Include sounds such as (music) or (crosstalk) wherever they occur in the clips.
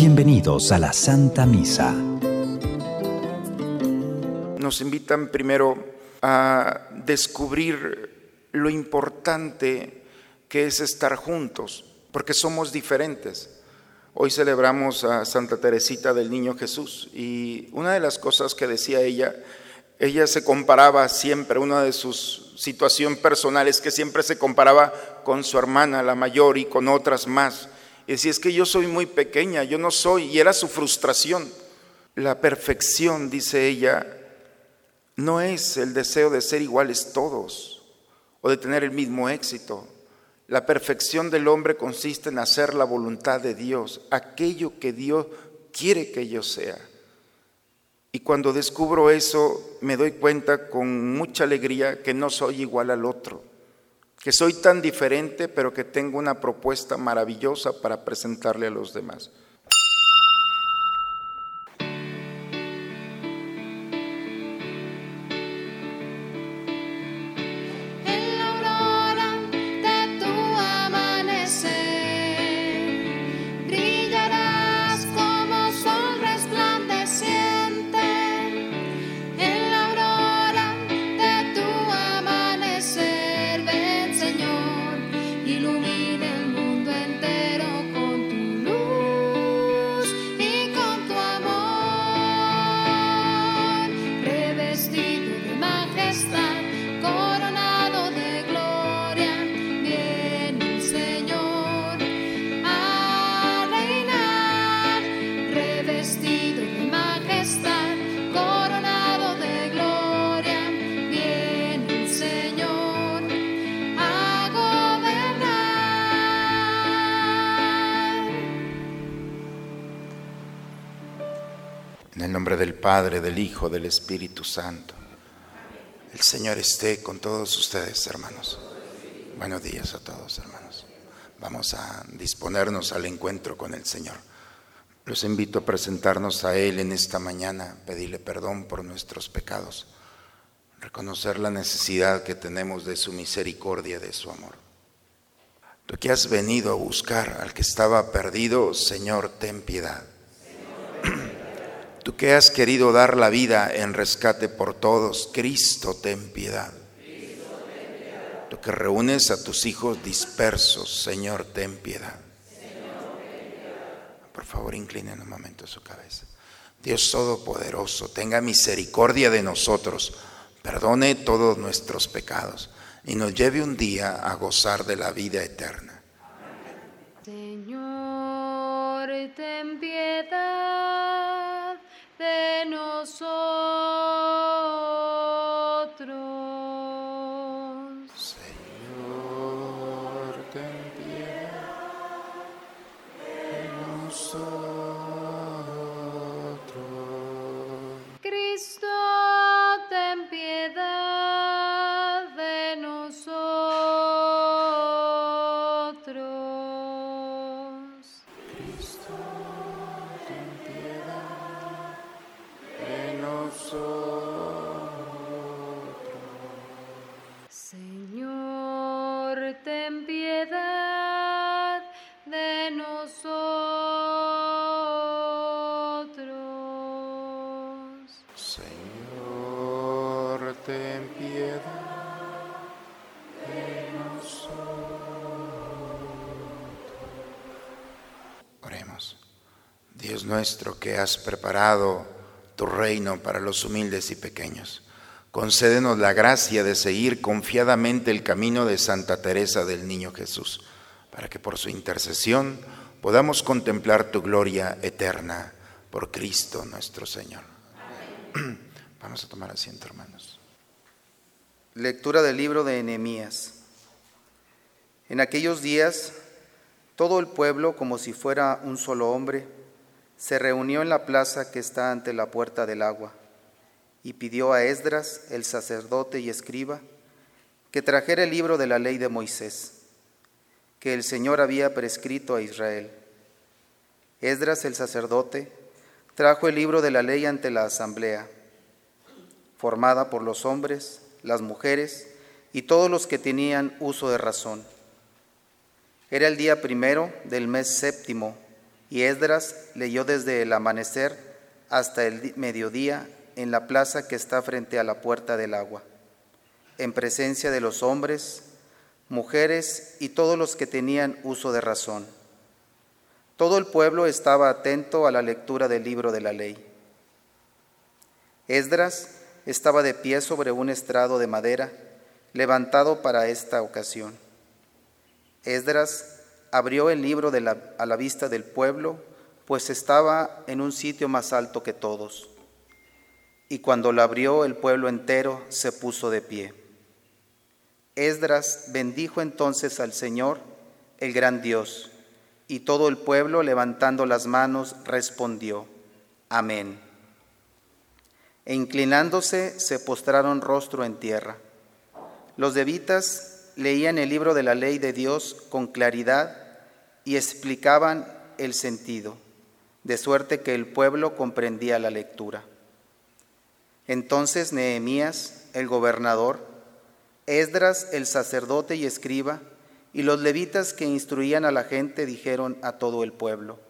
Bienvenidos a la Santa Misa. Nos invitan primero a descubrir lo importante que es estar juntos, porque somos diferentes. Hoy celebramos a Santa Teresita del Niño Jesús y una de las cosas que decía ella, ella se comparaba siempre, una de sus situaciones personales que siempre se comparaba con su hermana, la mayor, y con otras más. Y decía, es que yo soy muy pequeña, yo no soy, y era su frustración. La perfección, dice ella, no es el deseo de ser iguales todos o de tener el mismo éxito. La perfección del hombre consiste en hacer la voluntad de Dios, aquello que Dios quiere que yo sea. Y cuando descubro eso, me doy cuenta con mucha alegría que no soy igual al otro, que soy tan diferente, pero que tengo una propuesta maravillosa para presentarle a los demás. Padre, del Hijo, del Espíritu Santo. El Señor esté con todos ustedes, hermanos. Buenos días a todos, hermanos. Vamos a disponernos al encuentro con el Señor. Los invito a presentarnos a Él en esta mañana, pedirle perdón por nuestros pecados, reconocer la necesidad que tenemos de su misericordia, de su amor. Tú que has venido a buscar al que estaba perdido, Señor, ten piedad. Tú que has querido dar la vida en rescate por todos, Cristo, ten piedad. Tú que reúnes a tus hijos dispersos, Señor, ten piedad. Por favor, inclinen un momento su cabeza. Dios Todopoderoso, tenga misericordia de nosotros, perdone todos nuestros pecados y nos lleve un día a gozar de la vida eterna. Señor, ten piedad de nosotros. Ten piedad de nosotros. Oremos. Dios nuestro que has preparado tu reino para los humildes y pequeños, concédenos la gracia de seguir confiadamente el camino de Santa Teresa del Niño Jesús, para que por su intercesión podamos contemplar tu gloria eterna por Cristo nuestro Señor. (clears throat) Vamos a tomar asiento, hermanos. Lectura del libro de Nehemías. En aquellos días, todo el pueblo, como si fuera un solo hombre, se reunió en la plaza que está ante la puerta del agua y pidió a Esdras, el sacerdote y escriba, que trajera el libro de la ley de Moisés, que el Señor había prescrito a Israel. Esdras, el sacerdote, trajo el libro de la ley ante la asamblea, formada por los hombres, las mujeres y todos los que tenían uso de razón. Era el día primero del mes séptimo, Y Esdras leyó desde el amanecer hasta el di- mediodía en la plaza que está frente a la puerta del agua, en presencia de los hombres, mujeres y todos los que tenían uso de razón. Todo el pueblo estaba atento a la lectura del libro de la ley. Esdras estaba de pie sobre un estrado de madera levantado para esta ocasión. Esdras abrió el libro a la vista del pueblo, pues estaba en un sitio más alto que todos. Y cuando lo abrió el pueblo entero se puso de pie. Esdras bendijo entonces al Señor, el gran Dios, y todo el pueblo levantando las manos respondió, Amén. E inclinándose se postraron rostro en tierra. Los levitas leían el libro de la ley de Dios con claridad y explicaban el sentido, de suerte que el pueblo comprendía la lectura. Entonces Nehemías, el gobernador, Esdras, el sacerdote y escriba, y los levitas que instruían a la gente dijeron a todo el pueblo,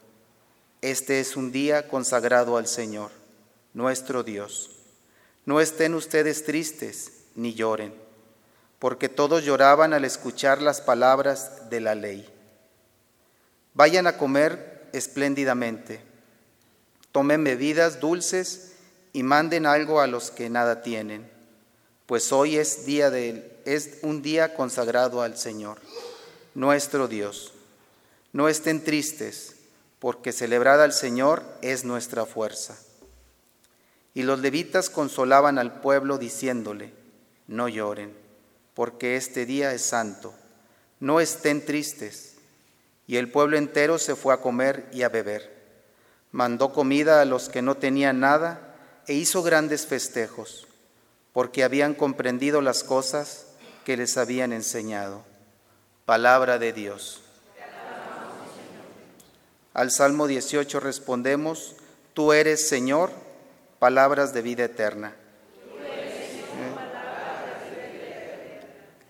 Este es un día consagrado al Señor, nuestro Dios. No estén ustedes tristes ni lloren, porque todos lloraban al escuchar las palabras de la ley. Vayan a comer espléndidamente, tomen bebidas dulces y manden algo a los que nada tienen, pues hoy es día de, es un día consagrado al Señor, nuestro Dios. No estén tristes, porque celebrar al Señor es nuestra fuerza. Y los levitas consolaban al pueblo diciéndole, no lloren, porque este día es santo, no estén tristes. Y el pueblo entero se fue a comer y a beber. Mandó comida a los que no tenían nada e hizo grandes festejos, porque habían comprendido las cosas que les habían enseñado. Palabra de Dios. Al Salmo 18 respondemos, Tú eres Señor, palabras de vida eterna.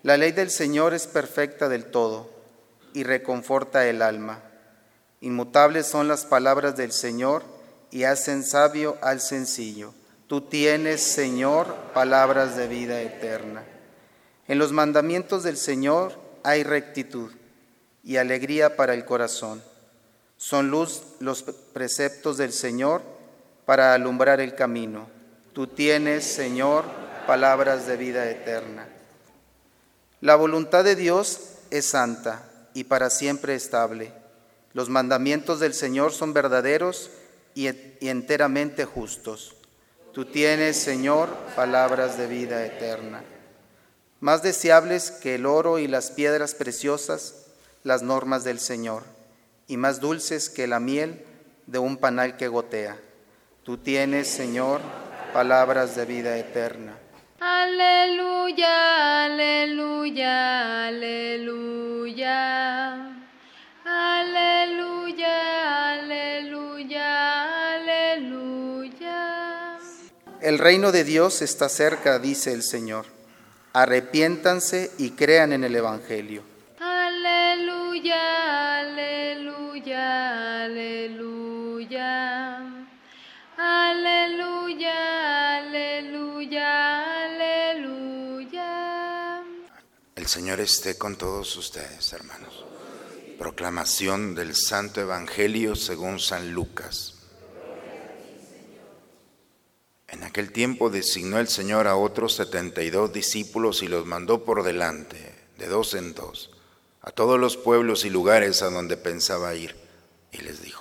La ley del Señor es perfecta del todo y reconforta el alma. Inmutables son las palabras del Señor y hacen sabio al sencillo. Tú tienes, Señor, palabras de vida eterna. En los mandamientos del Señor hay rectitud y alegría para el corazón. Son luz los preceptos del Señor para alumbrar el camino. Tú tienes, Señor, palabras de vida eterna. La voluntad de Dios es santa y para siempre estable. Los mandamientos del Señor son verdaderos y, enteramente justos. Tú tienes, Señor, palabras de vida eterna. Más deseables que el oro y las piedras preciosas, las normas del Señor, y más dulces que la miel de un panal que gotea. Tú tienes, Señor, palabras de vida eterna. Aleluya, aleluya, aleluya. Aleluya, aleluya, aleluya. El reino de Dios está cerca, dice el Señor. Arrepiéntanse y crean en el Evangelio. Aleluya, aleluya, aleluya. Aleluya, aleluya, aleluya. El Señor esté con todos ustedes, hermanos. Proclamación del Santo Evangelio según San Lucas. En aquel tiempo designó el Señor a otros setenta y dos discípulos y los mandó por delante, de dos en dos, a todos los pueblos y lugares a donde pensaba ir. Y les dijo,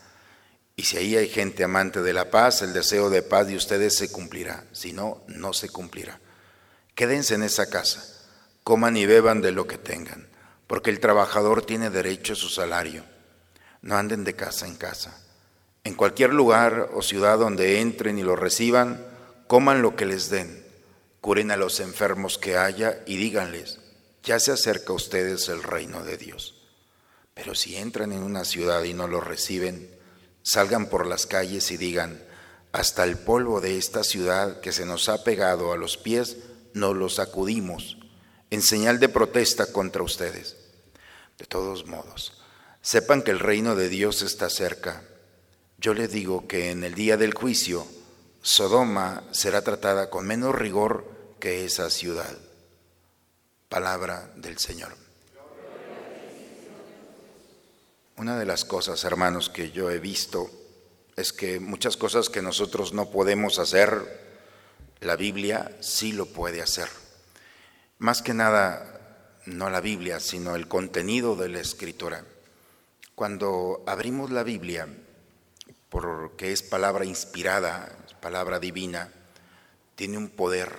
Y si ahí hay gente amante de la paz, el deseo de paz de ustedes se cumplirá. Si no, no se cumplirá. Quédense en esa casa, coman y beban de lo que tengan, porque el trabajador tiene derecho a su salario. No anden de casa en casa. En cualquier lugar o ciudad donde entren y lo reciban, coman lo que les den, curen a los enfermos que haya y díganles, ya se acerca a ustedes el reino de Dios. Pero si entran en una ciudad y no lo reciben, salgan por las calles y digan, hasta el polvo de esta ciudad que se nos ha pegado a los pies, no lo sacudimos, en señal de protesta contra ustedes. De todos modos, sepan que el reino de Dios está cerca. Yo les digo que en el día del juicio, Sodoma será tratada con menos rigor que esa ciudad. Palabra del Señor. Una de las cosas, hermanos, que yo he visto es que muchas cosas que nosotros no podemos hacer, la Biblia sí lo puede hacer. Más que nada, no la Biblia, sino el contenido de la Escritura. Cuando abrimos la Biblia, porque es palabra inspirada, palabra divina, tiene un poder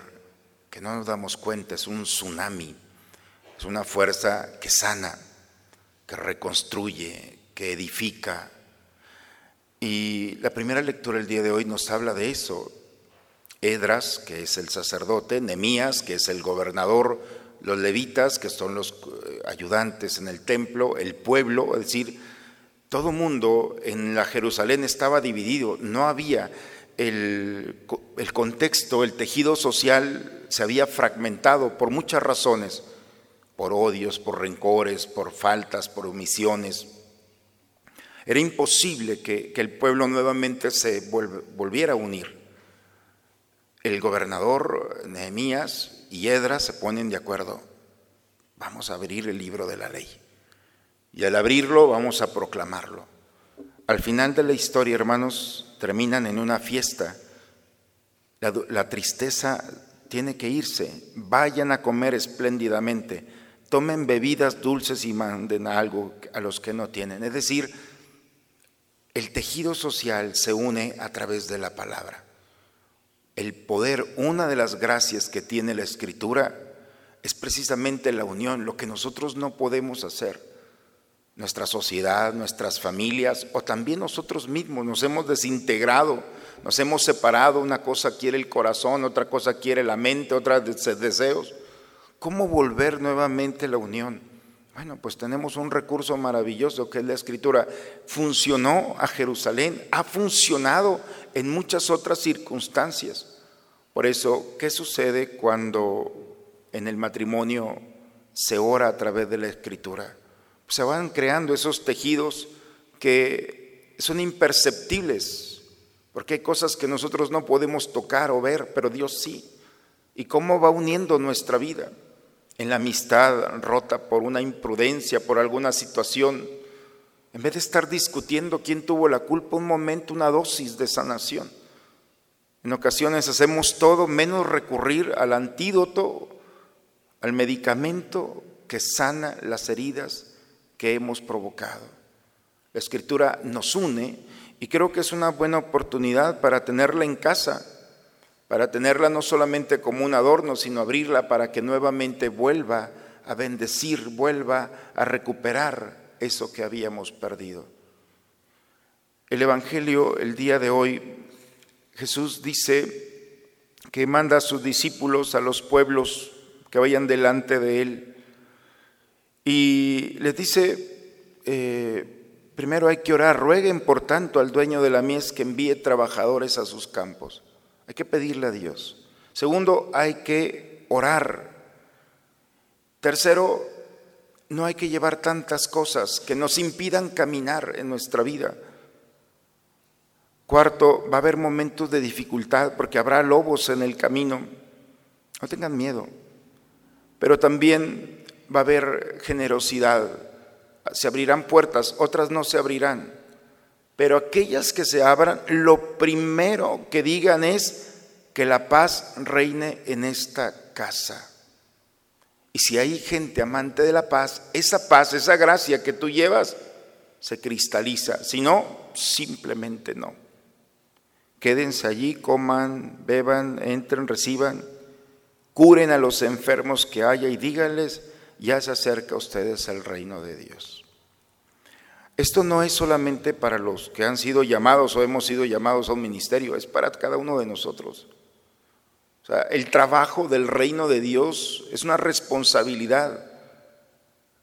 que no nos damos cuenta, es un tsunami, es una fuerza que sana, que reconstruye, que edifica. Y la primera lectura del día de hoy nos habla de eso. Edras, que es el sacerdote, Nemías, que es el gobernador, los levitas, que son los eh, ayudantes en el templo, el pueblo, es decir, todo mundo en la Jerusalén estaba dividido, no había el, el contexto, el tejido social se había fragmentado por muchas razones por odios, por rencores, por faltas, por omisiones. Era imposible que, el pueblo nuevamente se volviera a unir. El gobernador Nehemías y Edra se ponen de acuerdo. Vamos a abrir el libro de la ley. Y al abrirlo vamos a proclamarlo. Al final de la historia, hermanos, terminan en una fiesta. la tristeza tiene que irse. Vayan a comer espléndidamente tomen bebidas dulces y manden algo a los que no tienen. Es decir, el tejido social se une a través de la palabra. El poder, una de las gracias que tiene la escritura es precisamente la unión, lo que nosotros no podemos hacer. Nuestra sociedad, nuestras familias o también nosotros mismos nos hemos desintegrado, nos hemos separado, una cosa quiere el corazón, otra cosa quiere la mente, otra deseos. ¿Cómo volver nuevamente la unión? Bueno, pues tenemos un recurso maravilloso que es la escritura. Funcionó a Jerusalén, ha funcionado en muchas otras circunstancias. Por eso, ¿qué sucede cuando en el matrimonio se ora a través de la escritura? Pues se van creando esos tejidos que son imperceptibles, porque hay cosas que nosotros no podemos tocar o ver, pero Dios sí. ¿Y cómo va uniendo nuestra vida? En la amistad rota por una imprudencia, por alguna situación, en vez de estar discutiendo quién tuvo la culpa, un momento, una dosis de sanación. En ocasiones hacemos todo menos recurrir al antídoto, al medicamento que sana las heridas que hemos provocado. La escritura nos une y creo que es una buena oportunidad para tenerla en casa para tenerla no solamente como un adorno, sino abrirla para que nuevamente vuelva a bendecir, vuelva a recuperar eso que habíamos perdido. El Evangelio el día de hoy, Jesús dice que manda a sus discípulos, a los pueblos que vayan delante de Él, y les dice, eh, primero hay que orar, rueguen por tanto al dueño de la mies que envíe trabajadores a sus campos. Hay que pedirle a Dios. Segundo, hay que orar. Tercero, no hay que llevar tantas cosas que nos impidan caminar en nuestra vida. Cuarto, va a haber momentos de dificultad porque habrá lobos en el camino. No tengan miedo. Pero también va a haber generosidad. Se abrirán puertas, otras no se abrirán. Pero aquellas que se abran, lo primero que digan es que la paz reine en esta casa. Y si hay gente amante de la paz, esa paz, esa gracia que tú llevas, se cristaliza. Si no, simplemente no. Quédense allí, coman, beban, entren, reciban, curen a los enfermos que haya y díganles, ya se acerca a ustedes el reino de Dios. Esto no es solamente para los que han sido llamados o hemos sido llamados a un ministerio, es para cada uno de nosotros. El trabajo del reino de Dios es una responsabilidad.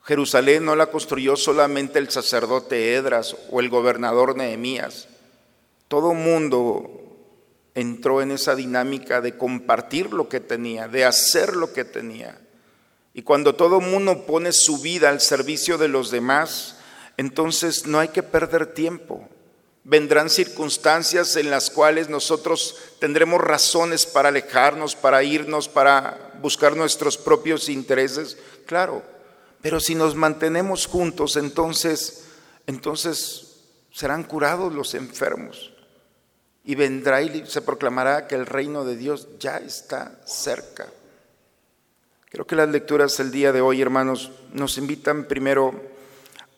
Jerusalén no la construyó solamente el sacerdote Edras o el gobernador Nehemías. Todo mundo entró en esa dinámica de compartir lo que tenía, de hacer lo que tenía. Y cuando todo mundo pone su vida al servicio de los demás, entonces no hay que perder tiempo. Vendrán circunstancias en las cuales nosotros tendremos razones para alejarnos, para irnos, para buscar nuestros propios intereses, claro. Pero si nos mantenemos juntos, entonces, entonces serán curados los enfermos. Y vendrá y se proclamará que el reino de Dios ya está cerca. Creo que las lecturas del día de hoy, hermanos, nos invitan primero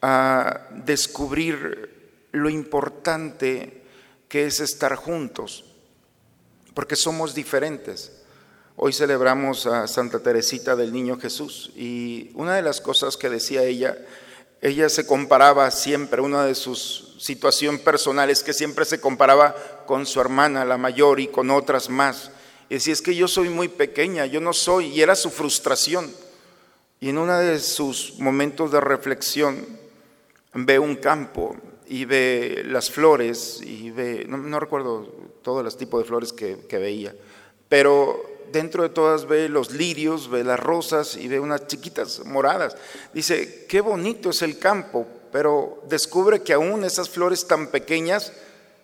a descubrir lo importante que es estar juntos, porque somos diferentes. Hoy celebramos a Santa Teresita del Niño Jesús y una de las cosas que decía ella, ella se comparaba siempre, una de sus situaciones personales que siempre se comparaba con su hermana, la mayor, y con otras más. Y decía, es que yo soy muy pequeña, yo no soy, y era su frustración. Y en uno de sus momentos de reflexión ve un campo y ve las flores, y ve, no, recuerdo todos los tipos de flores que, que veía, pero dentro de todas ve los lirios, ve las rosas y ve unas chiquitas moradas. Dice, qué bonito es el campo, pero descubre que aún esas flores tan pequeñas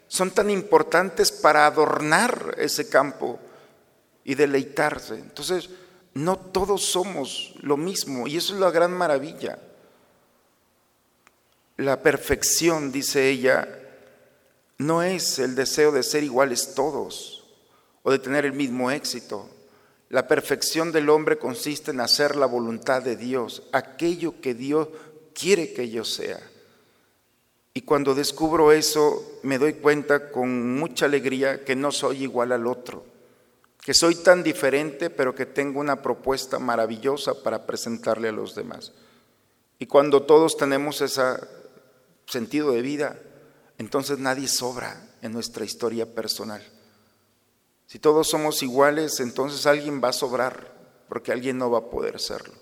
son tan importantes para adornar ese campo y deleitarse. Entonces, no todos somos lo mismo y eso es la gran maravilla. La perfección, dice ella, no es el deseo de ser iguales todos o de tener el mismo éxito. La perfección del hombre consiste en hacer la voluntad de Dios, aquello que Dios quiere que yo sea. Y cuando descubro eso, me doy cuenta con mucha alegría que no soy igual al otro, que soy tan diferente, pero que tengo una propuesta maravillosa para presentarle a los demás. Y cuando todos tenemos ese sentido de vida, entonces nadie sobra en nuestra historia personal. Si todos somos iguales, entonces alguien va a sobrar, porque alguien no va a poder serlo.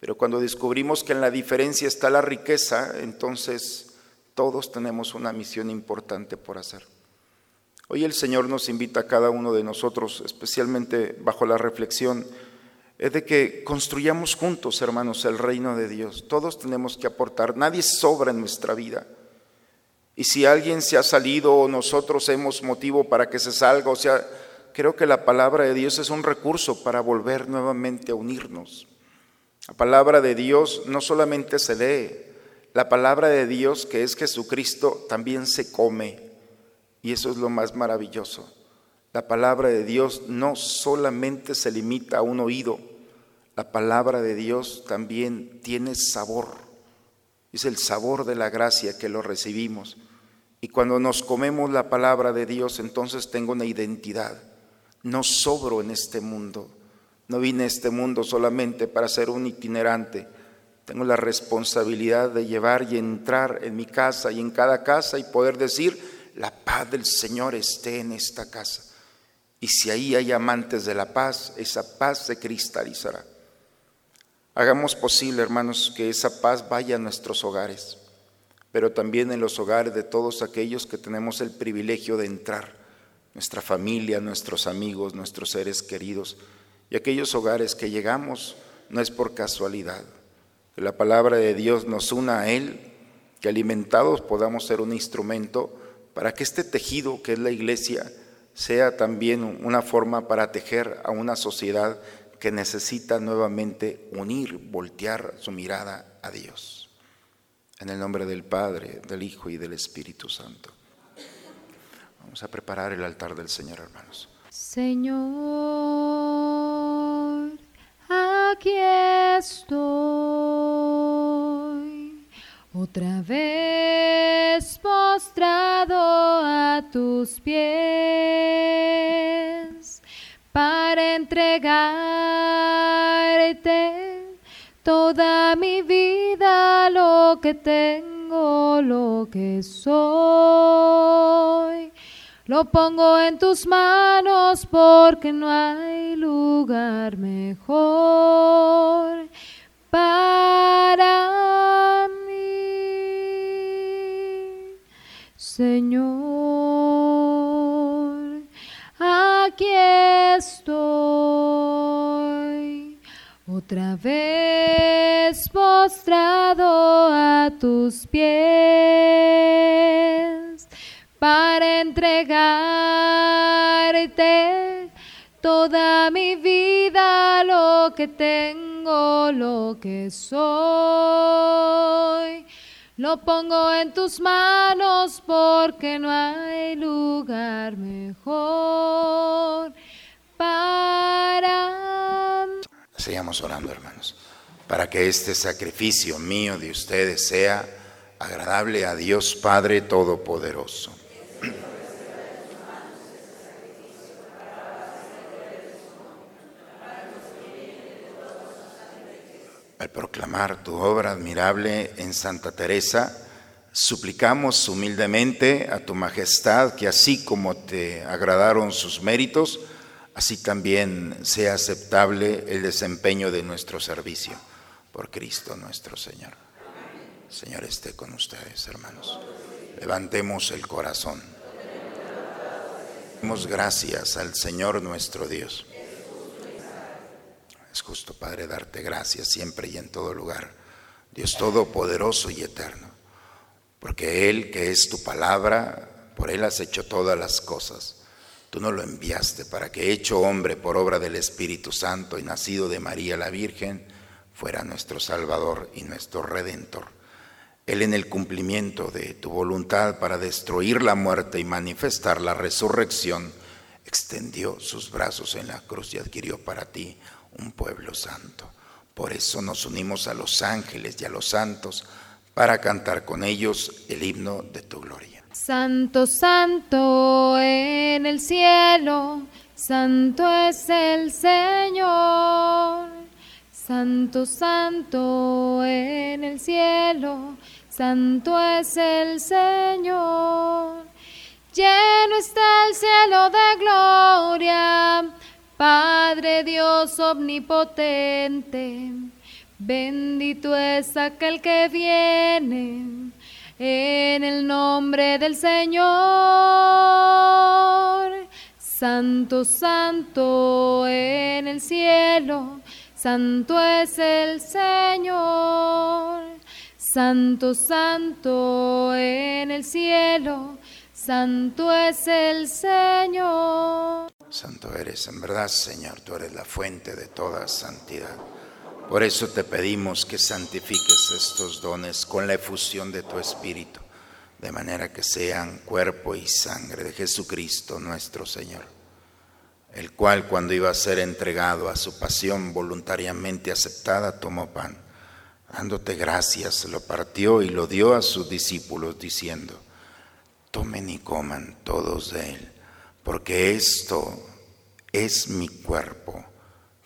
Pero cuando descubrimos que en la diferencia está la riqueza, entonces todos tenemos una misión importante por hacer. Hoy el Señor nos invita a cada uno de nosotros, especialmente bajo la reflexión, es de que construyamos juntos, hermanos, el reino de Dios. Todos tenemos que aportar, nadie sobra en nuestra vida. Y si alguien se ha salido o nosotros hemos motivo para que se salga, o sea, creo que la palabra de Dios es un recurso para volver nuevamente a unirnos. La palabra de Dios no solamente se lee, la palabra de Dios que es Jesucristo también se come. Y eso es lo más maravilloso. La palabra de Dios no solamente se limita a un oído, la palabra de Dios también tiene sabor. Es el sabor de la gracia que lo recibimos. Y cuando nos comemos la palabra de Dios, entonces tengo una identidad. No sobro en este mundo. No vine a este mundo solamente para ser un itinerante. Tengo la responsabilidad de llevar y entrar en mi casa y en cada casa y poder decir, la paz del Señor esté en esta casa. Y si ahí hay amantes de la paz, esa paz se cristalizará. Hagamos posible, hermanos, que esa paz vaya a nuestros hogares pero también en los hogares de todos aquellos que tenemos el privilegio de entrar, nuestra familia, nuestros amigos, nuestros seres queridos, y aquellos hogares que llegamos no es por casualidad, que la palabra de Dios nos una a Él, que alimentados podamos ser un instrumento para que este tejido que es la iglesia sea también una forma para tejer a una sociedad que necesita nuevamente unir, voltear su mirada a Dios. En el nombre del Padre, del Hijo y del Espíritu Santo. Vamos a preparar el altar del Señor, hermanos. Señor, aquí estoy, otra vez postrado a tus pies para entregarte toda mi vida, lo que tengo, lo que soy, Lo pongo en tus manos porque no hay lugar mejor para mí, Señor. Otra vez postrado a tus pies para entregarte toda mi vida, lo que tengo, lo que soy. Lo pongo en tus manos porque no hay lugar mejor para. Sigamos orando, hermanos, para que este sacrificio mío de ustedes sea agradable a Dios Padre Todopoderoso. Al proclamar tu obra admirable en Santa Teresa, suplicamos humildemente a tu majestad que así como te agradaron sus méritos, así también sea aceptable el desempeño de nuestro servicio por Cristo nuestro Señor. Señor esté con ustedes, hermanos. Levantemos el corazón. Demos gracias al Señor nuestro Dios. Es justo, Padre, darte gracias siempre y en todo lugar, Dios Todopoderoso y Eterno, porque Él, que es tu palabra, por Él has hecho todas las cosas. Tú no lo enviaste para que, hecho hombre por obra del Espíritu Santo y nacido de María la Virgen, fuera nuestro Salvador y nuestro Redentor. Él en el cumplimiento de tu voluntad para destruir la muerte y manifestar la resurrección, extendió sus brazos en la cruz y adquirió para ti un pueblo santo. Por eso nos unimos a los ángeles y a los santos para cantar con ellos el himno de tu gloria. Santo, santo en el cielo, santo es el Señor. Santo, santo en el cielo, santo es el Señor. Lleno está el cielo de gloria, Padre Dios omnipotente. Bendito es aquel que viene en el nombre del Señor. Santo, santo en el cielo, santo es el Señor. Santo, santo en el cielo, santo es el Señor. Santo eres, en verdad, Señor, tú eres la fuente de toda santidad. Por eso te pedimos que santifiques estos dones con la efusión de tu Espíritu, de manera que sean cuerpo y sangre de Jesucristo nuestro Señor, el cual cuando iba a ser entregado a su pasión voluntariamente aceptada, tomó pan, dándote gracias, lo partió y lo dio a sus discípulos, diciendo, tomen y coman todos de él, porque esto es mi cuerpo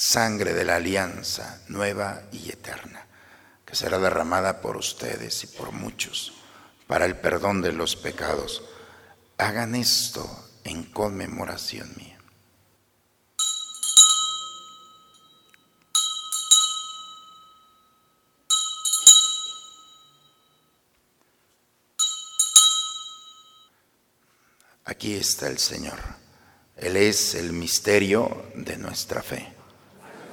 sangre de la alianza nueva y eterna, que será derramada por ustedes y por muchos para el perdón de los pecados. Hagan esto en conmemoración mía. Aquí está el Señor. Él es el misterio de nuestra fe.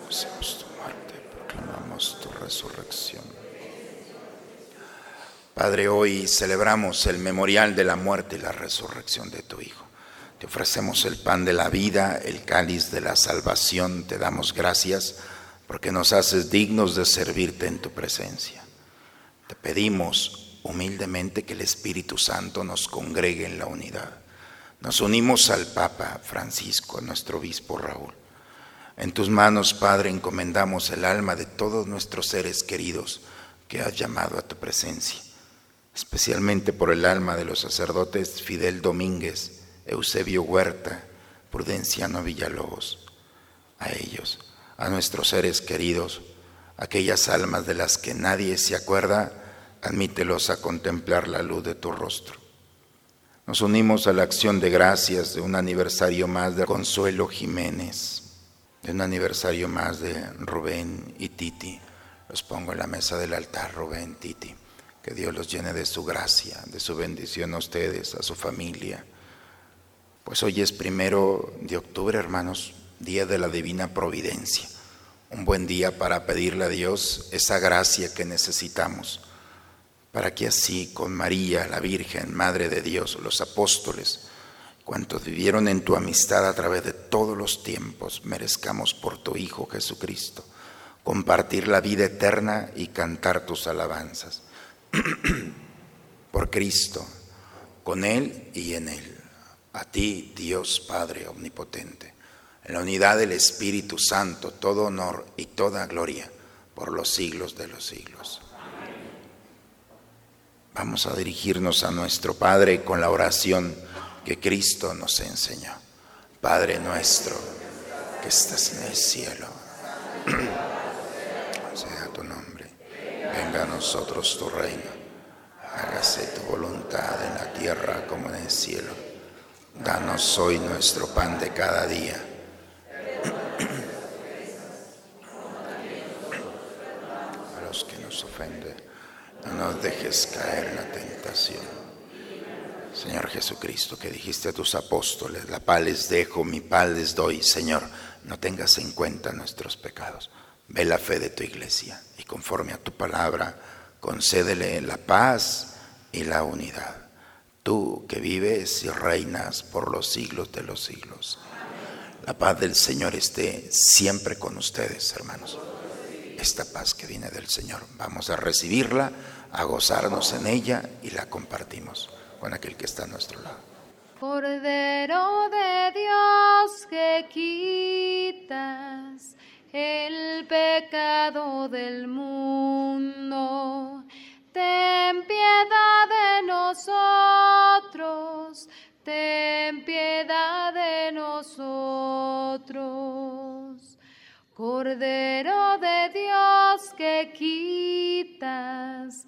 Anunciamos tu muerte, proclamamos tu resurrección. Padre, hoy celebramos el memorial de la muerte y la resurrección de tu Hijo. Te ofrecemos el pan de la vida, el cáliz de la salvación. Te damos gracias porque nos haces dignos de servirte en tu presencia. Te pedimos humildemente que el Espíritu Santo nos congregue en la unidad Nos unimos al Papa Francisco, a nuestro obispo Raúl. En tus manos, Padre, encomendamos el alma de todos nuestros seres queridos que has llamado a tu presencia, especialmente por el alma de los sacerdotes Fidel Domínguez, Eusebio Huerta, Prudenciano Villalobos. A ellos, a nuestros seres queridos, aquellas almas de las que nadie se acuerda, admítelos a contemplar la luz de tu rostro. Nos unimos a la acción de gracias de un aniversario más de Consuelo Jiménez, de un aniversario más de Rubén y Titi. Los pongo en la mesa del altar, Rubén, Titi. Que Dios los llene de su gracia, de su bendición a ustedes, a su familia. Pues hoy es primero de octubre, hermanos, día de la divina providencia. Un buen día para pedirle a Dios esa gracia que necesitamos para que así con María, la Virgen, Madre de Dios, los apóstoles, cuantos vivieron en tu amistad a través de todos los tiempos, merezcamos por tu Hijo Jesucristo compartir la vida eterna y cantar tus alabanzas. (clears throat) por Cristo, con Él y en Él. A ti, Dios Padre Omnipotente, en la unidad del Espíritu Santo, todo honor y toda gloria por los siglos de los siglos. Vamos a dirigirnos a nuestro Padre con la oración que Cristo nos enseñó. Padre nuestro que estás en el cielo, (clears throat) sea tu nombre, venga a nosotros tu reino, hágase tu voluntad en la tierra como en el cielo. Danos hoy nuestro pan de cada día (clears throat) no nos dejes caer en la tentación. Señor Jesucristo, que dijiste a tus apóstoles, la paz les dejo, mi paz les doy. Señor, no tengas en cuenta nuestros pecados. Ve la fe de tu iglesia y conforme a tu palabra, concédele la paz y la unidad. Tú que vives y reinas por los siglos de los siglos. La paz del Señor esté siempre con ustedes, hermanos. Esta paz que viene del Señor. Vamos a recibirla a gozarnos en ella y la compartimos con aquel que está a nuestro lado. Cordero de Dios que quitas el pecado del mundo, ten piedad de nosotros, ten piedad de nosotros. Cordero de Dios que quitas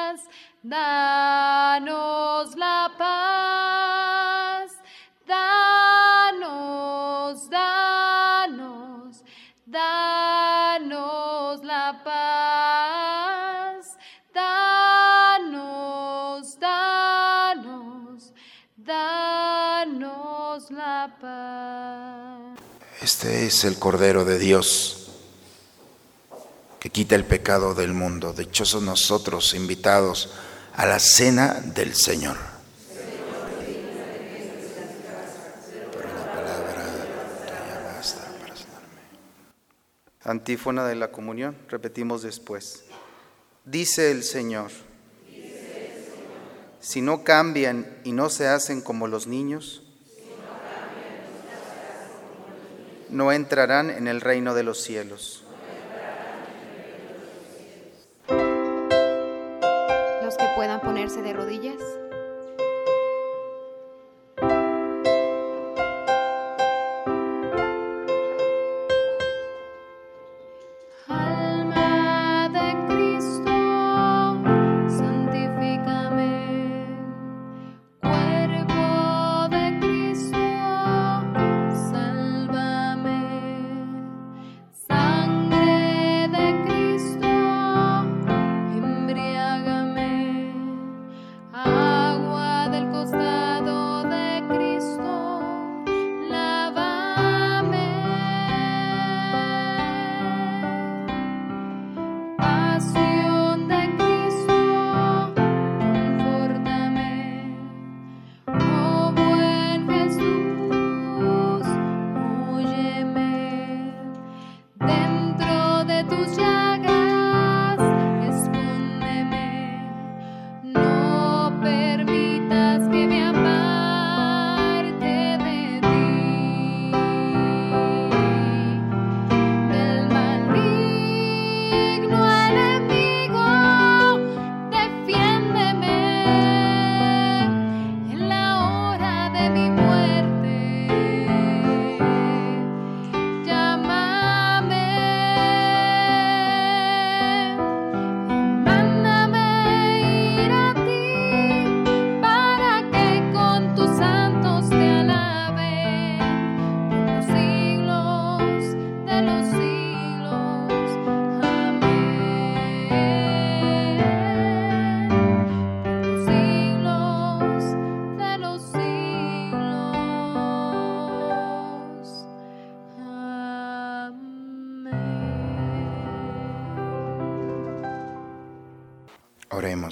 danos la paz, danos, danos, danos la paz, danos, danos, danos la paz. Este es el Cordero de Dios que quita el pecado del mundo. Dichosos nosotros invitados a la cena del Señor. Antífona de la comunión, repetimos después. Dice el Señor, si no cambian y no se hacen como los niños, no entrarán en el reino de los cielos. De rodillas.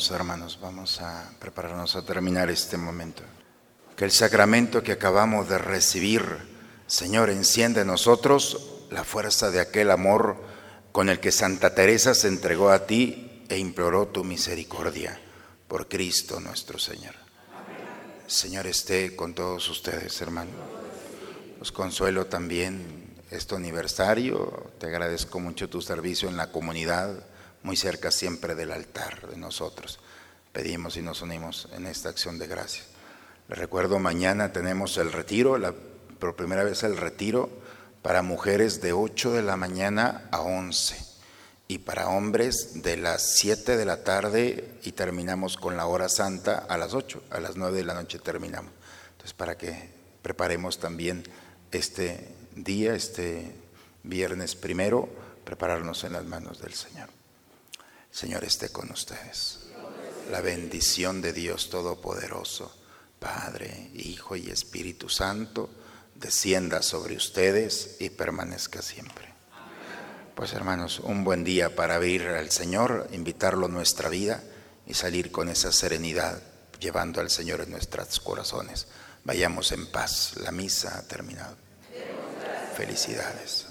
Hermanos, vamos a prepararnos a terminar este momento. Que el sacramento que acabamos de recibir, Señor, enciende en nosotros la fuerza de aquel amor con el que Santa Teresa se entregó a ti e imploró tu misericordia por Cristo nuestro Señor. Señor esté con todos ustedes, hermano. Os consuelo también este aniversario. Te agradezco mucho tu servicio en la comunidad muy cerca siempre del altar de nosotros. Pedimos y nos unimos en esta acción de gracias. Les recuerdo, mañana tenemos el retiro, la, por primera vez el retiro para mujeres de 8 de la mañana a 11 y para hombres de las 7 de la tarde y terminamos con la hora santa a las 8, a las 9 de la noche terminamos. Entonces, para que preparemos también este día, este viernes primero, prepararnos en las manos del Señor. Señor esté con ustedes. La bendición de Dios Todopoderoso, Padre, Hijo y Espíritu Santo, descienda sobre ustedes y permanezca siempre. Pues hermanos, un buen día para abrir al Señor, invitarlo a nuestra vida y salir con esa serenidad, llevando al Señor en nuestros corazones. Vayamos en paz. La misa ha terminado. Felicidades.